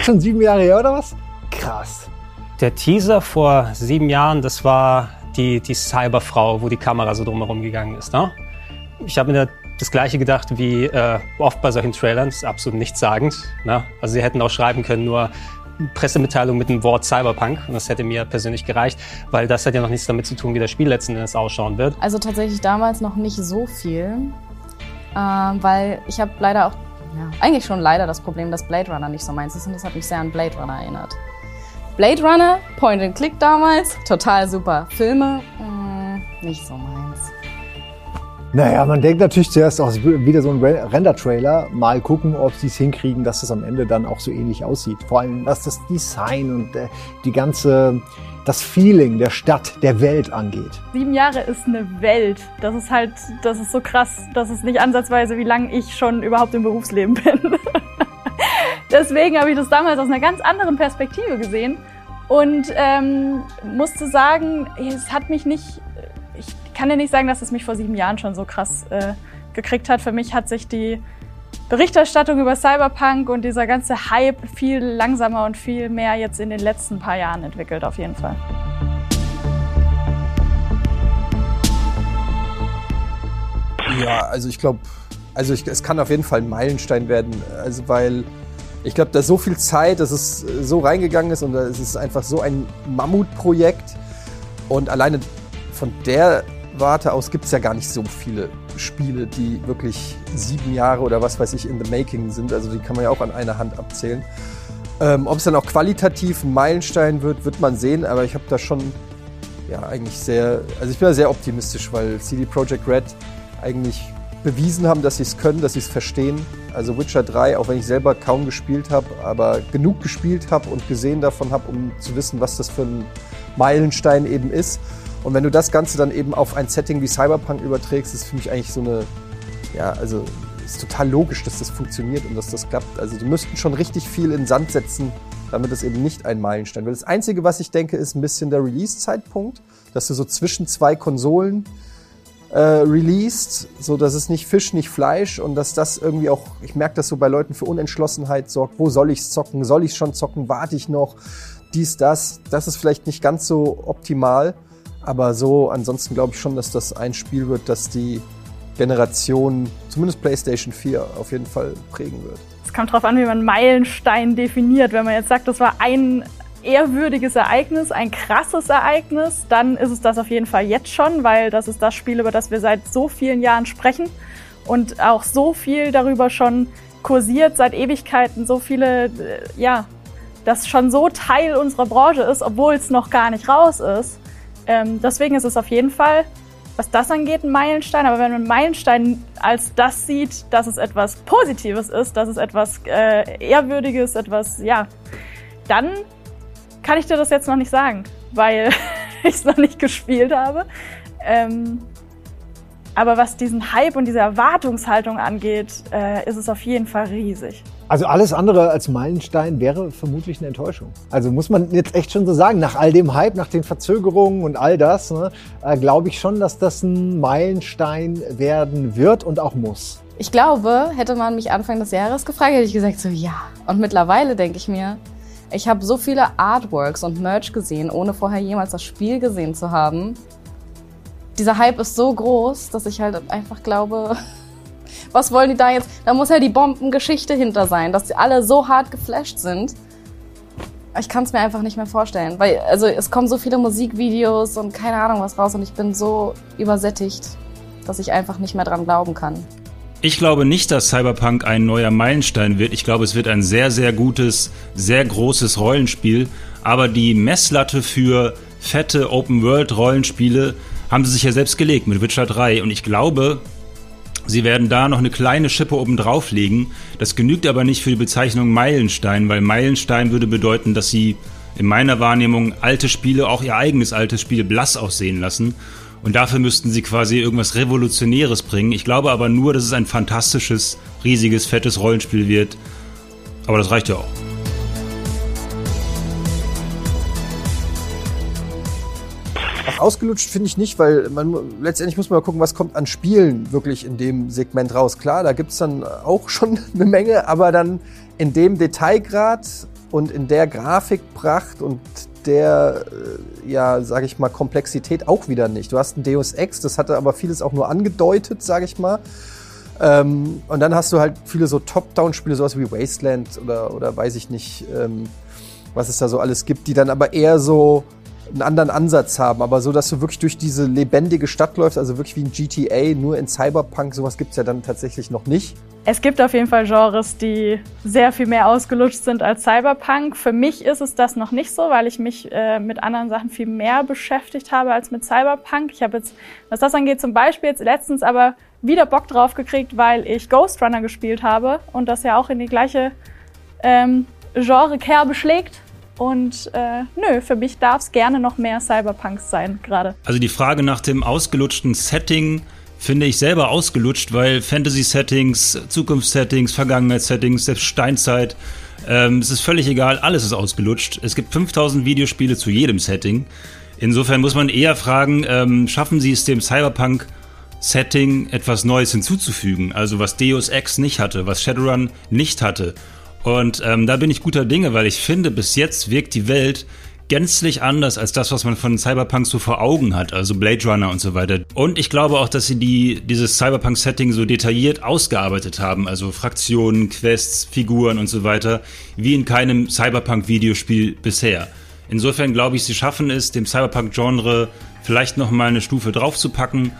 echt schon sieben Jahre her oder was? Krass. Der Teaser vor sieben Jahren, das war die, die Cyberfrau, wo die Kamera so drumherum gegangen ist. Ne? Ich habe mir das gleiche gedacht wie äh, oft bei solchen Trailern, das ist absolut nichtssagend. Ne? Also sie hätten auch schreiben können, nur Pressemitteilung mit dem Wort Cyberpunk und das hätte mir persönlich gereicht, weil das hat ja noch nichts damit zu tun, wie das Spiel letzten Endes ausschauen wird. Also tatsächlich damals noch nicht so viel, äh, weil ich habe leider auch, ja, eigentlich schon leider das Problem, dass Blade Runner nicht so meins ist und das hat mich sehr an Blade Runner erinnert. Blade Runner, Point and Click damals, total super. Filme, mh, mm, nicht so meins. Naja, man denkt natürlich zuerst auch wieder so ein Render-Trailer. Mal gucken, ob sie es hinkriegen, dass es am Ende dann auch so ähnlich aussieht. Vor allem, was das Design und äh, die ganze, das Feeling der Stadt, der Welt angeht. Sieben Jahre ist eine Welt. Das ist halt, das ist so krass. Das ist nicht ansatzweise, wie lange ich schon überhaupt im Berufsleben bin. Deswegen habe ich das damals aus einer ganz anderen Perspektive gesehen und ähm, musste sagen, es hat mich nicht kann dir nicht sagen, dass es mich vor sieben Jahren schon so krass äh, gekriegt hat. Für mich hat sich die Berichterstattung über Cyberpunk und dieser ganze Hype viel langsamer und viel mehr jetzt in den letzten paar Jahren entwickelt, auf jeden Fall. Ja, also ich glaube, also ich, es kann auf jeden Fall ein Meilenstein werden, also weil ich glaube, da so viel Zeit, dass es so reingegangen ist und es ist einfach so ein Mammutprojekt und alleine von der Warte aus gibt es ja gar nicht so viele Spiele, die wirklich sieben Jahre oder was weiß ich in the making sind. Also die kann man ja auch an einer Hand abzählen. Ähm, Ob es dann auch qualitativ ein Meilenstein wird, wird man sehen. Aber ich habe da schon ja eigentlich sehr, also ich bin da sehr optimistisch, weil CD Projekt Red eigentlich bewiesen haben, dass sie es können, dass sie es verstehen. Also Witcher 3, auch wenn ich selber kaum gespielt habe, aber genug gespielt habe und gesehen davon habe, um zu wissen, was das für ein Meilenstein eben ist. Und wenn du das Ganze dann eben auf ein Setting wie Cyberpunk überträgst, ist für mich eigentlich so eine, ja, also ist total logisch, dass das funktioniert und dass das klappt. Also die müssten schon richtig viel in Sand setzen, damit es eben nicht ein Meilenstein wird. Das Einzige, was ich denke, ist ein bisschen der Release-Zeitpunkt, dass du so zwischen zwei Konsolen äh, released, so dass es nicht Fisch, nicht Fleisch und dass das irgendwie auch, ich merke das so bei Leuten für Unentschlossenheit sorgt. Wo soll ich's zocken? Soll ich schon zocken? Warte ich noch? Dies, das. Das ist vielleicht nicht ganz so optimal. Aber so, ansonsten glaube ich schon, dass das ein Spiel wird, das die Generation, zumindest PlayStation 4, auf jeden Fall prägen wird. Es kommt darauf an, wie man Meilenstein definiert. Wenn man jetzt sagt, das war ein ehrwürdiges Ereignis, ein krasses Ereignis, dann ist es das auf jeden Fall jetzt schon, weil das ist das Spiel, über das wir seit so vielen Jahren sprechen und auch so viel darüber schon kursiert, seit Ewigkeiten, so viele, äh, ja, das schon so Teil unserer Branche ist, obwohl es noch gar nicht raus ist. Ähm, deswegen ist es auf jeden Fall, was das angeht, ein Meilenstein. Aber wenn man Meilenstein als das sieht, dass es etwas Positives ist, dass es etwas äh, Ehrwürdiges, etwas, ja, dann kann ich dir das jetzt noch nicht sagen, weil ich es noch nicht gespielt habe. Ähm, aber was diesen Hype und diese Erwartungshaltung angeht, äh, ist es auf jeden Fall riesig. Also alles andere als Meilenstein wäre vermutlich eine Enttäuschung. Also muss man jetzt echt schon so sagen, nach all dem Hype, nach den Verzögerungen und all das, ne, äh, glaube ich schon, dass das ein Meilenstein werden wird und auch muss. Ich glaube, hätte man mich Anfang des Jahres gefragt, hätte ich gesagt so ja. Und mittlerweile denke ich mir, ich habe so viele Artworks und Merch gesehen, ohne vorher jemals das Spiel gesehen zu haben. Dieser Hype ist so groß, dass ich halt einfach glaube, was wollen die da jetzt? Da muss ja die Bombengeschichte hinter sein, dass die alle so hart geflasht sind. Ich kann es mir einfach nicht mehr vorstellen, weil also es kommen so viele Musikvideos und keine Ahnung was raus und ich bin so übersättigt, dass ich einfach nicht mehr dran glauben kann. Ich glaube nicht, dass Cyberpunk ein neuer Meilenstein wird. Ich glaube, es wird ein sehr, sehr gutes, sehr großes Rollenspiel. Aber die Messlatte für fette Open-World-Rollenspiele haben sie sich ja selbst gelegt mit Witcher 3. Und ich glaube, Sie werden da noch eine kleine Schippe oben drauflegen. Das genügt aber nicht für die Bezeichnung Meilenstein, weil Meilenstein würde bedeuten, dass sie in meiner Wahrnehmung alte Spiele, auch ihr eigenes altes Spiel, blass aussehen lassen. Und dafür müssten sie quasi irgendwas Revolutionäres bringen. Ich glaube aber nur, dass es ein fantastisches, riesiges, fettes Rollenspiel wird. Aber das reicht ja auch. Ausgelutscht finde ich nicht, weil man letztendlich muss man gucken, was kommt an Spielen wirklich in dem Segment raus. Klar, da gibt es dann auch schon eine Menge, aber dann in dem Detailgrad und in der Grafikpracht und der, äh, ja, sage ich mal, Komplexität auch wieder nicht. Du hast ein Deus Ex, das hatte aber vieles auch nur angedeutet, sage ich mal. Ähm, und dann hast du halt viele so Top-Down-Spiele, sowas wie Wasteland oder, oder weiß ich nicht, ähm, was es da so alles gibt, die dann aber eher so einen anderen Ansatz haben, aber so, dass du wirklich durch diese lebendige Stadt läufst, also wirklich wie ein GTA, nur in Cyberpunk, sowas gibt's ja dann tatsächlich noch nicht. Es gibt auf jeden Fall Genres, die sehr viel mehr ausgelutscht sind als Cyberpunk. Für mich ist es das noch nicht so, weil ich mich äh, mit anderen Sachen viel mehr beschäftigt habe als mit Cyberpunk. Ich habe jetzt, was das angeht, zum Beispiel jetzt letztens aber wieder Bock drauf gekriegt, weil ich Ghost Runner gespielt habe und das ja auch in die gleiche ähm, Genre-Kerbe schlägt. Und äh, nö, für mich darf es gerne noch mehr Cyberpunks sein gerade. Also die Frage nach dem ausgelutschten Setting finde ich selber ausgelutscht, weil Fantasy-Settings, Zukunftssettings, Vergangenheitssettings, selbst Steinzeit, ähm, es ist völlig egal, alles ist ausgelutscht. Es gibt 5000 Videospiele zu jedem Setting. Insofern muss man eher fragen, ähm, schaffen sie es dem Cyberpunk Setting etwas Neues hinzuzufügen? Also was Deus Ex nicht hatte, was Shadowrun nicht hatte. Und ähm, da bin ich guter Dinge, weil ich finde, bis jetzt wirkt die Welt gänzlich anders als das, was man von Cyberpunk so vor Augen hat, also Blade Runner und so weiter. Und ich glaube auch, dass sie die, dieses Cyberpunk-Setting so detailliert ausgearbeitet haben, also Fraktionen, Quests, Figuren und so weiter, wie in keinem Cyberpunk-Videospiel bisher. Insofern glaube ich, sie schaffen es, dem Cyberpunk-Genre vielleicht noch mal eine Stufe draufzupacken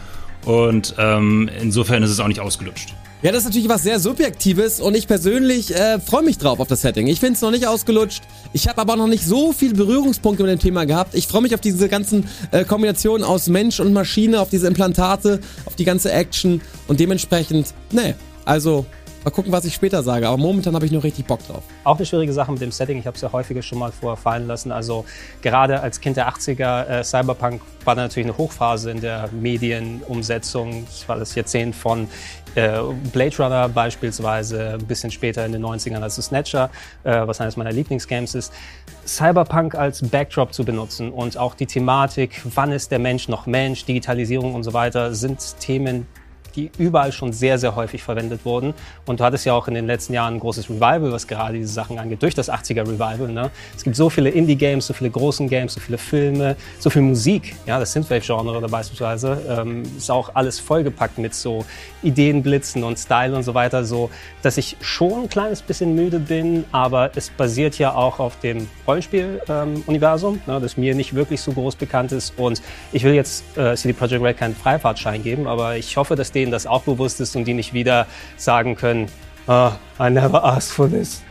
und ähm, insofern ist es auch nicht ausgelutscht. Ja, das ist natürlich was sehr Subjektives und ich persönlich äh, freue mich drauf auf das Setting. Ich finde es noch nicht ausgelutscht. Ich habe aber noch nicht so viel Berührungspunkte mit dem Thema gehabt. Ich freue mich auf diese ganzen äh, Kombinationen aus Mensch und Maschine, auf diese Implantate, auf die ganze Action und dementsprechend, ne, also Mal gucken, was ich später sage, aber momentan habe ich noch richtig Bock drauf. Auch eine schwierigeXe mit dem Setting. Ich habe es ja häufiger schon mal vorfallen lassen. Also gerade als Kind der 80er, äh, Cyberpunk war da natürlich eine Hochphase in der Medienumsetzung. Das war das Jahrzehnt von äh, Blade Runner beispielsweise, ein bisschen später in den 90ern als Snatcher, äh, was eines meiner Lieblingsgames ist. Cyberpunk als Backdrop zu benutzen und auch die Thematik, wann ist der Mensch noch Mensch, Digitalisierung und so weiter, sind Themen, die überall schon sehr, sehr häufig verwendet wurden. Und du hattest ja auch in den letzten Jahren ein großes Revival, was gerade diese Sachen angeht, durch das 80er Revival. Ne? Es gibt so viele Indie-Games, so viele großen Games, so viele Filme, so viel Musik. Ja, das Synthwave-Genre oder beispielsweise ähm, ist auch alles vollgepackt mit so Ideenblitzen und Style und so weiter, so dass ich schon ein kleines bisschen müde bin, aber es basiert ja auch auf dem Rollenspiel-Universum, ähm, ne, das mir nicht wirklich so groß bekannt ist. Und ich will jetzt äh, CD Projekt Red keinen Freifahrtschein geben, aber ich hoffe, dass denen das auch bewusst ist und die nicht wieder sagen können, oh, I never asked for this.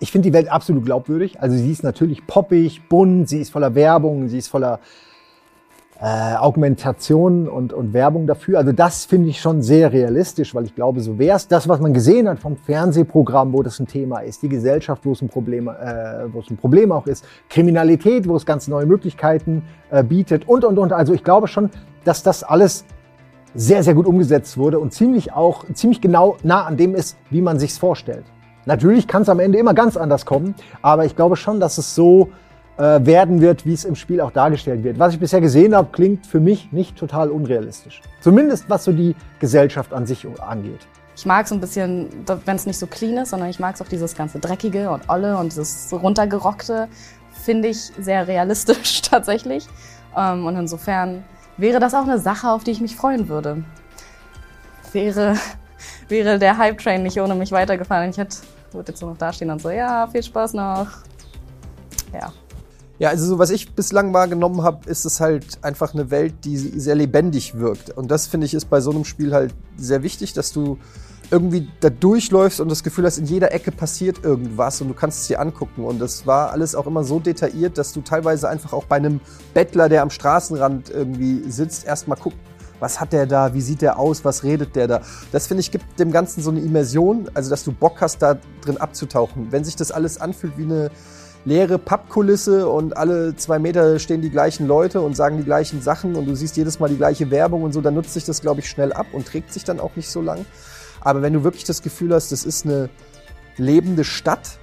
Ich finde die Welt absolut glaubwürdig. Also sie ist natürlich poppig, bunt, sie ist voller Werbung, sie ist voller äh, Augmentation und, und Werbung dafür. Also das finde ich schon sehr realistisch, weil ich glaube, so wäre es. Das, was man gesehen hat vom Fernsehprogramm, wo das ein Thema ist, die Gesellschaft, wo es ein Problem, äh, wo es ein Problem auch ist, Kriminalität, wo es ganz neue Möglichkeiten äh, bietet und, und, und. Also ich glaube schon, dass das alles sehr, sehr gut umgesetzt wurde und ziemlich auch, ziemlich genau nah an dem ist, wie man sich's vorstellt. Natürlich kann es am Ende immer ganz anders kommen, aber ich glaube schon, dass es so äh, werden wird, wie es im Spiel auch dargestellt wird. Was ich bisher gesehen habe, klingt für mich nicht total unrealistisch. Zumindest was so die Gesellschaft an sich angeht. Ich mag es ein bisschen, wenn es nicht so clean ist, sondern ich mag es auch dieses ganze Dreckige und Olle und dieses runtergerockte. Finde ich sehr realistisch tatsächlich. Ähm, und insofern wäre das auch eine Sache, auf die ich mich freuen würde. Wäre, wäre der Hype-Train nicht ohne mich weitergefahren. Ich hätte, würde jetzt nur noch dastehen und so, ja, viel Spaß noch. Ja. Ja, also so was ich bislang wahrgenommen habe, ist es halt einfach eine Welt, die sehr lebendig wirkt. Und das finde ich ist bei so einem Spiel halt sehr wichtig, dass du irgendwie da durchläufst und das Gefühl hast, in jeder Ecke passiert irgendwas und du kannst es dir angucken. Und das war alles auch immer so detailliert, dass du teilweise einfach auch bei einem Bettler, der am Straßenrand irgendwie sitzt, erstmal guckst, was hat der da, wie sieht der aus, was redet der da. Das finde ich gibt dem Ganzen so eine Immersion, also dass du Bock hast, da drin abzutauchen. Wenn sich das alles anfühlt wie eine leere Pappkulisse und alle zwei Meter stehen die gleichen Leute und sagen die gleichen Sachen und du siehst jedes Mal die gleiche Werbung und so, dann nutzt sich das, glaube ich, schnell ab und trägt sich dann auch nicht so lang. Aber wenn du wirklich das Gefühl hast, das ist eine lebende Stadt,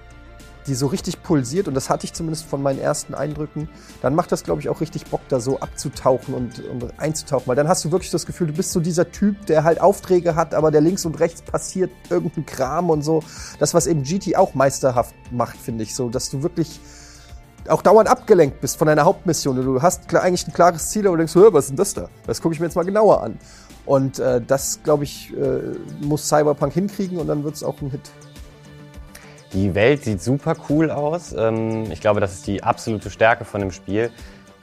die so richtig pulsiert und das hatte ich zumindest von meinen ersten Eindrücken, dann macht das, glaube ich, auch richtig Bock, da so abzutauchen und, und einzutauchen, weil dann hast du wirklich das Gefühl, du bist so dieser Typ, der halt Aufträge hat, aber der links und rechts passiert irgendein Kram und so. Das, was eben GT auch meisterhaft macht, finde ich, so, dass du wirklich auch dauernd abgelenkt bist von deiner Hauptmission. Du hast eigentlich ein klares Ziel, aber denkst, was ist denn das da? Das gucke ich mir jetzt mal genauer an. Und äh, das, glaube ich, äh, muss Cyberpunk hinkriegen und dann wird es auch ein Hit. Die Welt sieht super cool aus. Ähm, ich glaube, das ist die absolute Stärke von dem Spiel,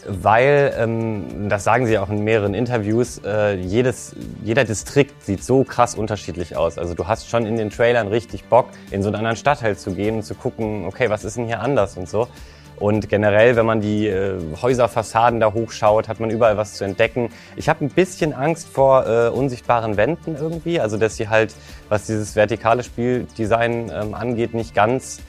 weil, ähm, das sagen sie auch in mehreren Interviews, äh, jedes, jeder Distrikt sieht so krass unterschiedlich aus. Also du hast schon in den Trailern richtig Bock, in so einen anderen Stadtteil zu gehen und zu gucken, okay, was ist denn hier anders und so. Und generell, wenn man die äh, Häuserfassaden da hochschaut, hat man überall was zu entdecken. Ich habe ein bisschen Angst vor äh, unsichtbaren Wänden irgendwie, also dass sie halt, was dieses vertikale Spieldesign ähm, angeht, nicht ganz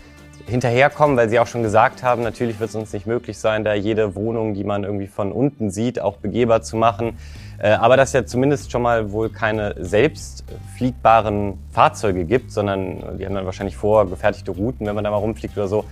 hinterherkommen, weil sie auch schon gesagt haben, natürlich wird es uns nicht möglich sein, da jede Wohnung, die man irgendwie von unten sieht, auch begehbar zu machen. Äh, aber dass ja zumindest schon mal wohl keine selbst fliegbaren Fahrzeuge gibt, sondern die haben dann wahrscheinlich vorgefertigte Routen, wenn man da mal rumfliegt oder so,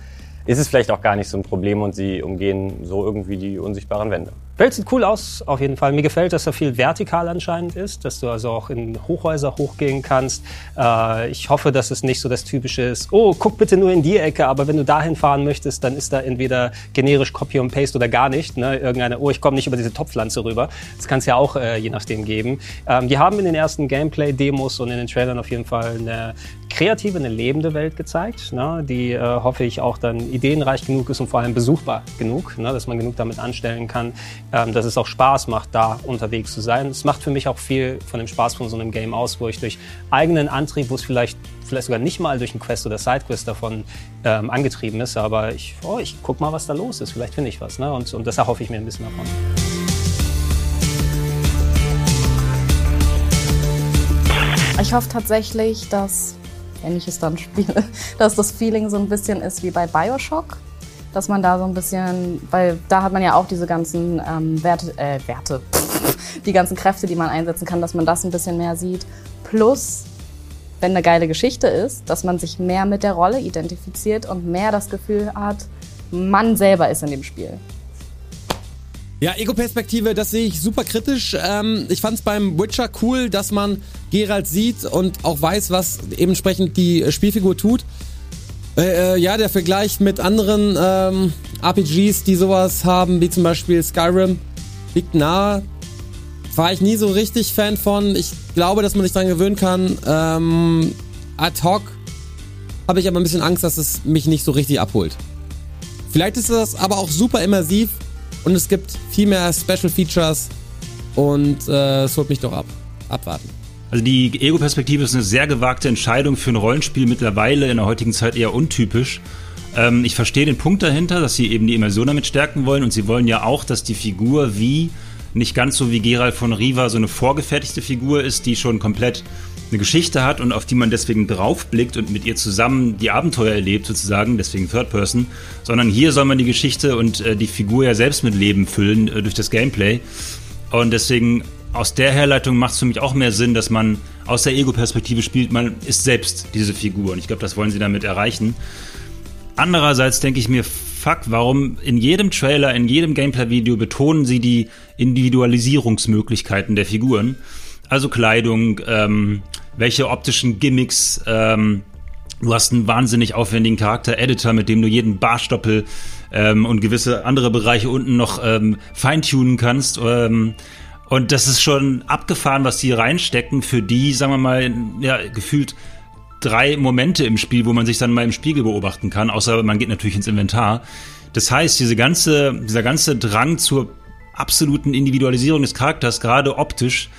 ist es vielleicht auch gar nicht so ein Problem und sie umgehen so irgendwie die unsichtbaren Wände. Welt sieht cool aus, auf jeden Fall. Mir gefällt, dass er viel vertikal anscheinend ist, dass du also auch in Hochhäuser hochgehen kannst. Äh, ich hoffe, dass es nicht so das Typische ist, oh, guck bitte nur in die Ecke, aber wenn du dahin fahren möchtest, dann ist da entweder generisch Copy und Paste oder gar nicht. Ne? Irgendeine, oh, ich komme nicht über diese Topfpflanze rüber. Das kann es ja auch äh, je nachdem geben. Ähm, die haben in den ersten Gameplay-Demos und in den Trailern auf jeden Fall eine kreative, eine lebende Welt gezeigt, ne? die äh, hoffe ich auch dann ideenreich genug ist und vor allem besuchbar genug, ne? dass man genug damit anstellen kann, ähm, dass es auch Spaß macht, da unterwegs zu sein. Es macht für mich auch viel von dem Spaß von so einem Game aus, wo ich durch eigenen Antrieb, wo es vielleicht vielleicht sogar nicht mal durch einen Quest oder Sidequest davon ähm, angetrieben ist, aber ich, oh, ich guck mal, was da los ist. Vielleicht finde ich was. Ne? Und, und das erhoffe ich mir ein bisschen davon. Ich hoffe tatsächlich, dass, wenn dann spiele, dass das Feeling so ein bisschen ist wie bei Bioshock dass man da so ein bisschen, weil da hat man ja auch diese ganzen ähm, Werte, äh, Werte, die ganzen Kräfte, die man einsetzen kann, dass man das ein bisschen mehr sieht. Plus, wenn eine geile Geschichte ist, dass man sich mehr mit der Rolle identifiziert und mehr das Gefühl hat, man selber ist in dem Spiel. Ja, Ego-Perspektive, das sehe ich super kritisch. Ähm, ich fand es beim Witcher cool, dass man Geralt sieht und auch weiß, was entsprechend die Spielfigur tut. Äh, äh, ja, der Vergleich mit anderen ähm, RPGs, die sowas haben, wie zum Beispiel Skyrim, liegt nahe. War ich nie so richtig Fan von. Ich glaube, dass man sich daran gewöhnen kann. Ähm, ad hoc habe ich aber ein bisschen Angst, dass es mich nicht so richtig abholt. Vielleicht ist das aber auch super immersiv und es gibt viel mehr Special Features und äh, es holt mich doch ab. Abwarten. Also die Ego-Perspektive ist eine sehr gewagte Entscheidung für ein Rollenspiel mittlerweile in der heutigen Zeit eher untypisch. Ähm, ich verstehe den Punkt dahinter, dass sie eben die Immersion damit stärken wollen und sie wollen ja auch, dass die Figur wie nicht ganz so wie Gerald von Riva so eine vorgefertigte Figur ist, die schon komplett eine Geschichte hat und auf die man deswegen draufblickt und mit ihr zusammen die Abenteuer erlebt sozusagen, deswegen Third Person, sondern hier soll man die Geschichte und äh, die Figur ja selbst mit Leben füllen äh, durch das Gameplay. Und deswegen aus der Herleitung macht es für mich auch mehr Sinn, dass man aus der Ego-Perspektive spielt, man ist selbst diese Figur. Und ich glaube, das wollen sie damit erreichen. Andererseits denke ich mir, fuck, warum in jedem Trailer, in jedem Gameplay-Video betonen sie die Individualisierungsmöglichkeiten der Figuren? Also Kleidung, ähm, welche optischen Gimmicks, ähm, du hast einen wahnsinnig aufwendigen Charakter-Editor, mit dem du jeden Barstoppel ähm, und gewisse andere Bereiche unten noch ähm, feintunen kannst. Ähm, und das ist schon abgefahren, was die reinstecken für die, sagen wir mal, ja, gefühlt drei Momente im Spiel, wo man sich dann mal im Spiegel beobachten kann, außer man geht natürlich ins Inventar. Das heißt, diese ganze, dieser ganze Drang zur absoluten Individualisierung des Charakters, gerade optisch,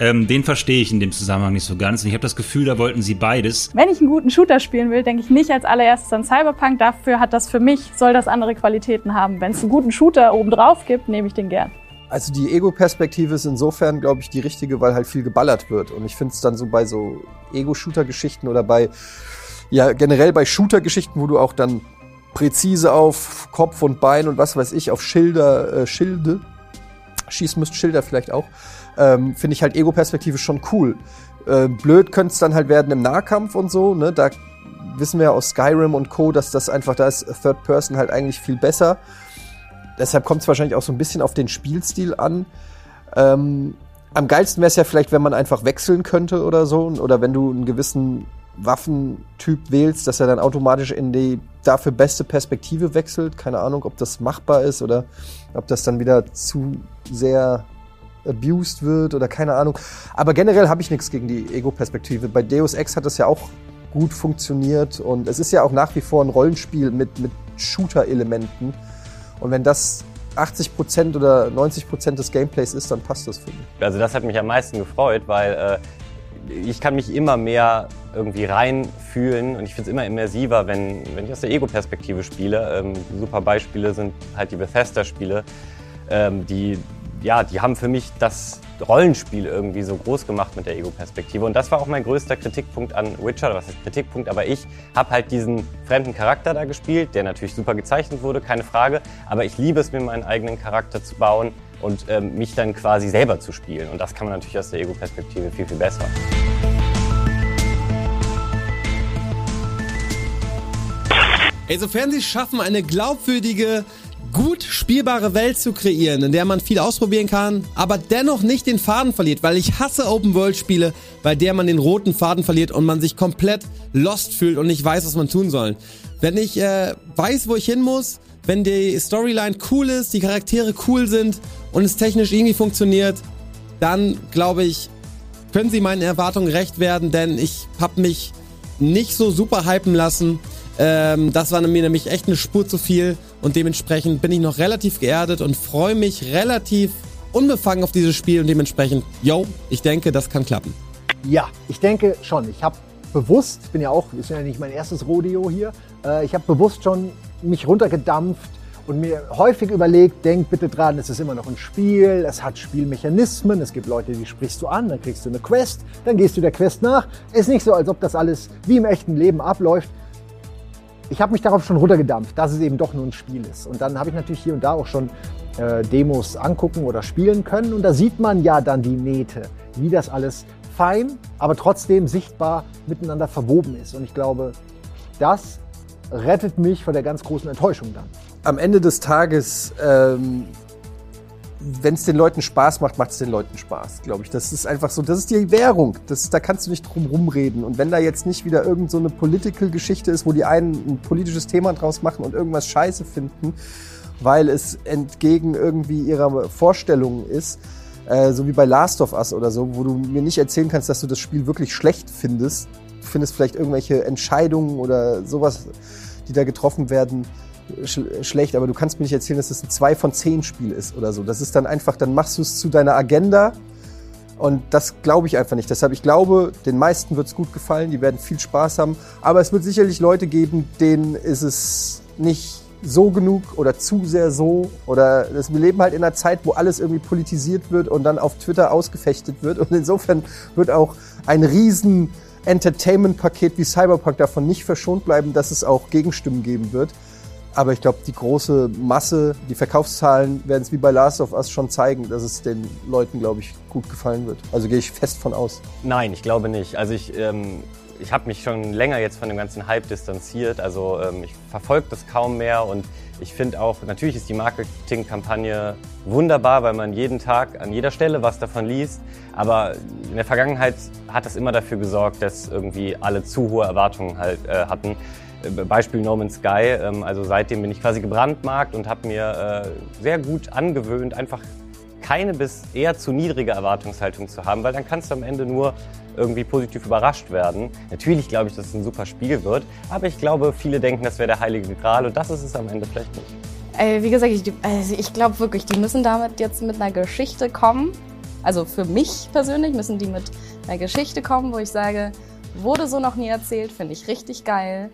ähm, den verstehe ich in dem Zusammenhang nicht so ganz. Und ich habe das Gefühl, da wollten sie beides. Wenn ich einen guten Shooter spielen will, denke ich nicht als allererstes an Cyberpunk. Dafür hat das für mich, soll das andere Qualitäten haben. Wenn es einen guten Shooter obendrauf gibt, nehme ich den gern. Also die Ego-Perspektive ist insofern, glaube ich, die richtige, weil halt viel geballert wird. Und ich finde es dann so bei so Ego-Shooter-Geschichten oder bei, ja, generell bei Shooter-Geschichten, wo du auch dann präzise auf Kopf und Bein und was weiß ich, auf Schilder, äh, Schilde, schießen müsst, Schilder vielleicht auch, ähm, finde ich halt Ego-Perspektive schon cool. Äh, blöd könnte es dann halt werden im Nahkampf und so, ne? Da wissen wir aus Skyrim und Co., dass das einfach, da ist Third Person halt eigentlich viel besser. Deshalb kommt es wahrscheinlich auch so ein bisschen auf den Spielstil an. Ähm, am geilsten wäre es ja vielleicht, wenn man einfach wechseln könnte oder so. Oder wenn du einen gewissen Waffentyp wählst, dass er dann automatisch in die dafür beste Perspektive wechselt. Keine Ahnung, ob das machbar ist oder ob das dann wieder zu sehr abused wird oder keine Ahnung. Aber generell habe ich nichts gegen die Ego-Perspektive. Bei Deus Ex hat das ja auch gut funktioniert und es ist ja auch nach wie vor ein Rollenspiel mit, mit Shooter-Elementen. Und wenn das 80% oder 90% des Gameplays ist, dann passt das für mich. Also das hat mich am meisten gefreut, weil äh, ich kann mich immer mehr irgendwie reinfühlen und ich finde es immer immersiver, wenn, wenn ich aus der Ego-Perspektive spiele. Ähm, super Beispiele sind halt die Bethesda-Spiele, ähm, die, ja, die haben für mich das Rollenspiel irgendwie so groß gemacht mit der Ego-Perspektive. Und das war auch mein größter Kritikpunkt an Witcher, was ist Kritikpunkt, aber ich habe halt diesen fremden Charakter da gespielt, der natürlich super gezeichnet wurde, keine Frage, aber ich liebe es, mir meinen eigenen Charakter zu bauen und ähm, mich dann quasi selber zu spielen. Und das kann man natürlich aus der Ego-Perspektive viel, viel besser. Ey, sofern sie es schaffen, eine glaubwürdige, gut spielbare Welt zu kreieren, in der man viel ausprobieren kann, aber dennoch nicht den Faden verliert, weil ich hasse Open-World-Spiele, bei der man den roten Faden verliert und man sich komplett lost fühlt und nicht weiß, was man tun soll. Wenn ich äh, weiß, wo ich hin muss, wenn die Storyline cool ist, die Charaktere cool sind und es technisch irgendwie funktioniert, dann glaube ich, können sie meinen Erwartungen recht werden, denn ich habe mich nicht so super hypen lassen. Ähm, das war mir nämlich echt eine Spur zu viel und dementsprechend bin ich noch relativ geerdet und freue mich relativ unbefangen auf dieses Spiel und dementsprechend, yo, ich denke, das kann klappen. Ja, ich denke schon. Ich habe bewusst, ich bin ja auch, ist ja nicht mein erstes Rodeo hier, äh, ich habe bewusst schon mich runtergedampft und mir häufig überlegt, denk bitte dran, es ist immer noch ein Spiel, es hat Spielmechanismen, es gibt Leute, die sprichst du an, dann kriegst du eine Quest, dann gehst du der Quest nach. Ist nicht so, als ob das alles wie im echten Leben abläuft. Ich habe mich darauf schon runtergedampft, dass es eben doch nur ein Spiel ist. Und dann habe ich natürlich hier und da auch schon äh, Demos angucken oder spielen können. Und da sieht man ja dann die Nähte, wie das alles fein, aber trotzdem sichtbar miteinander verwoben ist. Und ich glaube, das rettet mich vor der ganz großen Enttäuschung dann. Am Ende des Tages, ähm, wenn es den Leuten Spaß macht, macht es den Leuten Spaß, glaube ich. Das ist einfach so, das ist die Währung. Das da kannst du nicht drum rumreden. Und wenn da jetzt nicht wieder irgend so eine Political-Geschichte ist, wo die einen ein politisches Thema draus machen und irgendwas scheiße finden, weil es entgegen irgendwie ihrer Vorstellungen ist, äh, so wie bei Last of Us oder so, wo du mir nicht erzählen kannst, dass du das Spiel wirklich schlecht findest. Du findest vielleicht irgendwelche Entscheidungen oder sowas, die da getroffen werden, sch schlecht, aber du kannst mir nicht erzählen, dass es ein 2 von 10 Spiel ist oder so. Das ist dann einfach, dann machst du es zu deiner Agenda und das glaube ich einfach nicht. Deshalb, ich glaube, den meisten wird es gut gefallen, die werden viel Spaß haben, aber es wird sicherlich Leute geben, denen ist es nicht so genug oder zu sehr so oder das, wir leben halt in einer Zeit, wo alles irgendwie politisiert wird und dann auf Twitter ausgefechtet wird und insofern wird auch ein riesen Entertainment-Paket wie Cyberpunk davon nicht verschont bleiben, dass es auch Gegenstimmen geben wird. Aber ich glaube, die große Masse, die Verkaufszahlen werden es wie bei Last of Us schon zeigen, dass es den Leuten, glaube ich, gut gefallen wird. Also gehe ich fest von aus. Nein, ich glaube nicht. Also ich, ähm, ich habe mich schon länger jetzt von dem ganzen Hype distanziert. Also ähm, ich verfolge das kaum mehr und ich finde auch, natürlich ist die Marketingkampagne wunderbar, weil man jeden Tag an jeder Stelle was davon liest. Aber in der Vergangenheit hat das immer dafür gesorgt, dass irgendwie alle zu hohe Erwartungen halt äh, hatten. Beispiel No Man's Sky. Ähm, also seitdem bin ich quasi gebrandmarkt und habe mir äh, sehr gut angewöhnt, einfach keine bis eher zu niedrige Erwartungshaltung zu haben, weil dann kannst du am Ende nur irgendwie positiv überrascht werden. Natürlich glaube ich, dass es ein super Spiel wird, aber ich glaube, viele denken, das wäre der heilige Gral und das ist es am Ende vielleicht nicht. Äh, wie gesagt, ich, also ich glaube wirklich, die müssen damit jetzt mit einer Geschichte kommen. Also für mich persönlich müssen die mit einer Geschichte kommen, wo ich sage, wurde so noch nie erzählt, finde ich richtig geil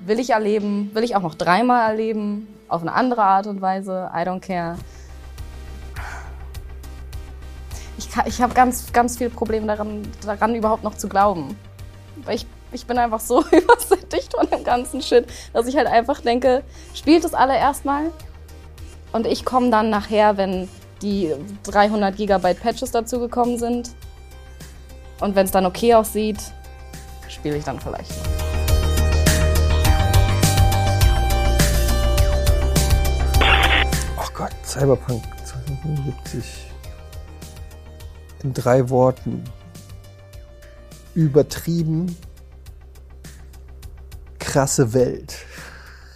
will ich erleben, will ich auch noch dreimal erleben, auf eine andere Art und Weise, I don't care. Ich, ich habe ganz, ganz viel Probleme daran, daran überhaupt noch zu glauben. Weil ich, ich bin einfach so übersättigt von dem ganzen Shit, dass ich halt einfach denke, spielt es alle erstmal und ich komme dann nachher, wenn die 300 Gigabyte Patches dazugekommen sind und wenn es dann okay aussieht, spiele ich dann vielleicht. Cyberpunk 2077. In drei Worten. Übertrieben. Krasse Welt.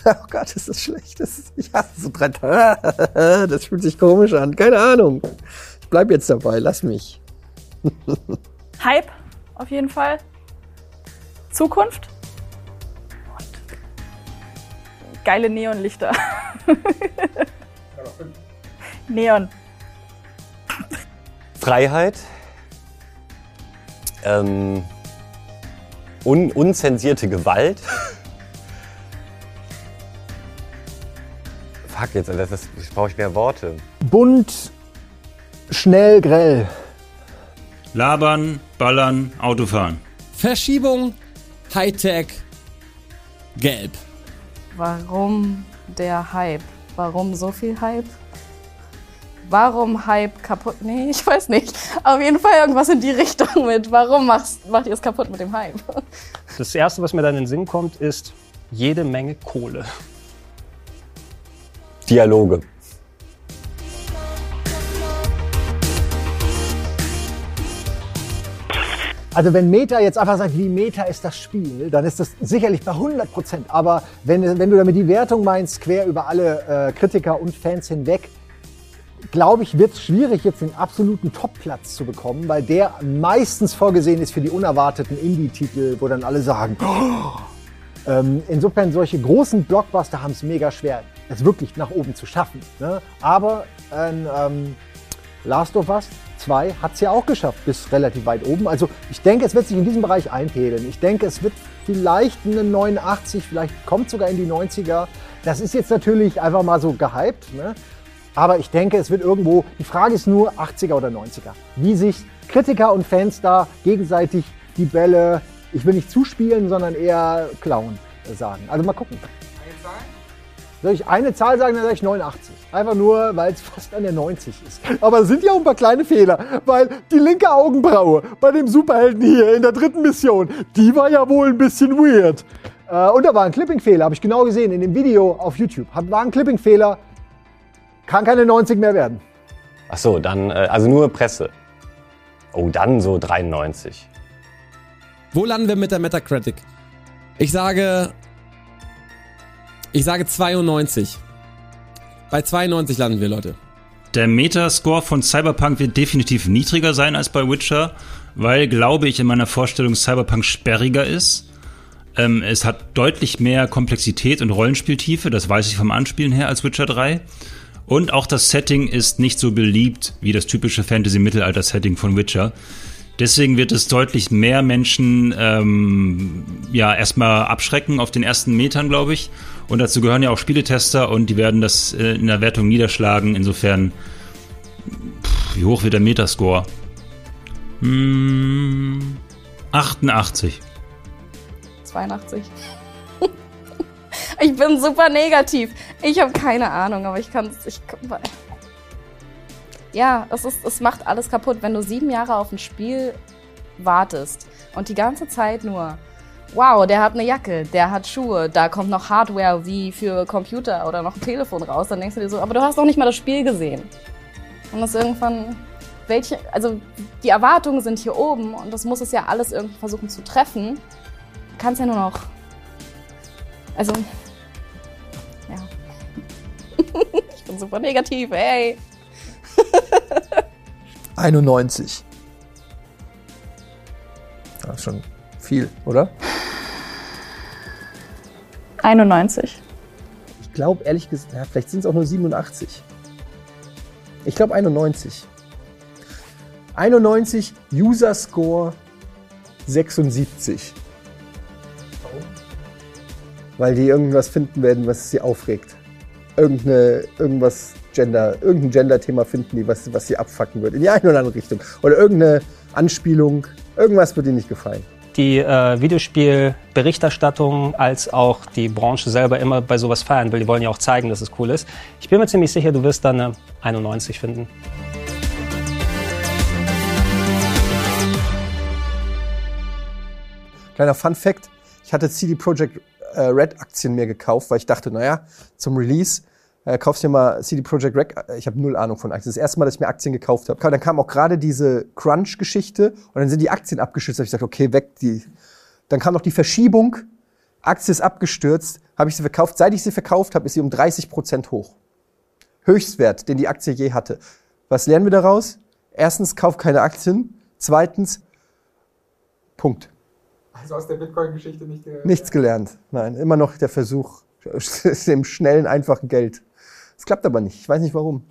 Oh Gott, ist das schlecht. Das ist, ich hasse so drei. Das fühlt sich komisch an. Keine Ahnung. Ich bleib jetzt dabei. Lass mich. Hype, auf jeden Fall. Zukunft. Und geile Neonlichter. Neon. Freiheit. Ähm, un unzensierte Gewalt. Fuck, jetzt, das ist, jetzt brauche ich mehr Worte. Bunt, schnell, grell. Labern, ballern, Autofahren. Verschiebung, Hightech, gelb. Warum der Hype? Warum so viel Hype? Warum Hype kaputt? Nee, ich weiß nicht. Auf jeden Fall irgendwas in die Richtung mit. Warum machst, macht ihr es kaputt mit dem Hype? Das Erste, was mir dann in den Sinn kommt, ist jede Menge Kohle. Dialoge. Also wenn Meta jetzt einfach sagt, wie Meta ist das Spiel, dann ist das sicherlich bei 100 Prozent. Aber wenn, wenn du damit die Wertung meinst, quer über alle äh, Kritiker und Fans hinweg, glaube ich, wird es schwierig, jetzt den absoluten Top-Platz zu bekommen, weil der meistens vorgesehen ist für die unerwarteten Indie-Titel, wo dann alle sagen, oh! ähm, insofern solche großen Blockbuster haben es mega schwer, es wirklich nach oben zu schaffen. Ne? Aber ein ähm, Last of Us 2 hat es ja auch geschafft, bis relativ weit oben. Also ich denke, es wird sich in diesem Bereich einpegeln. Ich denke, es wird vielleicht eine 89, vielleicht kommt sogar in die 90er. Das ist jetzt natürlich einfach mal so gehypt. Ne? Aber ich denke, es wird irgendwo, die Frage ist nur 80er oder 90er. Wie sich Kritiker und Fans da gegenseitig die Bälle, ich will nicht zuspielen, sondern eher klauen, äh, sagen. Also mal gucken. Soll ich eine Zahl sagen, dann sage ich 89. Einfach nur, weil es fast an der 90 ist. Aber es sind ja auch ein paar kleine Fehler, weil die linke Augenbraue bei dem Superhelden hier in der dritten Mission, die war ja wohl ein bisschen weird. Äh, und da war ein Clipping-Fehler, habe ich genau gesehen in dem Video auf YouTube. Hat- War ein Clipping-Fehler, kann keine 90 mehr werden. Ach so, dann, äh, also nur Presse. Oh, dann so 93. Wo landen wir mit der Metacritic? Ich sage. Ich sage 92. Bei 92 landen wir, Leute. Der Metascore von Cyberpunk wird definitiv niedriger sein als bei Witcher, weil, glaube ich, in meiner Vorstellung Cyberpunk sperriger ist. Ähm, es hat deutlich mehr Komplexität und Rollenspieltiefe, das weiß ich vom Anspielen her, als Witcher 3. Und auch das Setting ist nicht so beliebt wie das typische Fantasy-Mittelalter-Setting von Witcher. Deswegen wird es deutlich mehr Menschen ähm, ja erstmal abschrecken auf den ersten Metern, glaube ich. Und dazu gehören ja auch Spieletester und die werden das äh, in der Wertung niederschlagen. Insofern, pff, wie hoch wird der Metascore? Hm, 88. 82. ich bin super negativ. Ich habe keine Ahnung, aber ich kann es. Ja, es, ist, es macht alles kaputt, wenn du sieben Jahre auf ein Spiel wartest und die ganze Zeit nur, wow, der hat eine Jacke, der hat Schuhe, da kommt noch Hardware wie für Computer oder noch ein Telefon raus, dann denkst du dir so, aber du hast noch nicht mal das Spiel gesehen. Und das irgendwann, welche, also die Erwartungen sind hier oben und das muss es ja alles irgendwie versuchen zu treffen. Du kannst ja nur noch, also, ja. ich bin super negativ, ey. 91. Ja, schon viel, oder? 91. Ich glaube ehrlich gesagt, ja, vielleicht sind es auch nur 87. Ich glaube 91. 91 User Score 76. Weil die irgendwas finden werden, was sie aufregt. Irgendeine, irgendwas Gender, irgendein Gender-Thema finden die, was, was sie abfacken wird. In die eine oder andere Richtung. Oder irgendeine Anspielung. Irgendwas wird ihnen nicht gefallen. Die äh, Videospielberichterstattung als auch die Branche selber immer bei sowas feiern will. Die wollen ja auch zeigen, dass es cool ist. Ich bin mir ziemlich sicher, du wirst dann eine 91 finden. Kleiner Fun Fact: Ich hatte CD Projekt äh, Red Aktien mir gekauft, weil ich dachte, naja, zum Release äh, kaufst dir mal CD Projekt Rec. Äh, Ich habe null Ahnung von Aktien. Das erste Mal, dass ich mir Aktien gekauft habe. Dann kam auch gerade diese Crunch-Geschichte und dann sind die Aktien abgestürzt. Da habe ich gesagt, okay, weg. Die. Dann kam noch die Verschiebung. Aktie ist abgestürzt. Habe ich sie verkauft. Seit ich sie verkauft habe, ist sie um 30 Prozent hoch. Höchstwert, den die Aktie je hatte. Was lernen wir daraus? Erstens, kauf keine Aktien. Zweitens, Punkt. Also aus der Bitcoin-Geschichte nicht der. Nichts gelernt. Nein, immer noch der Versuch dem schnellen, einfachen Geld. Es klappt aber nicht. Ich weiß nicht warum.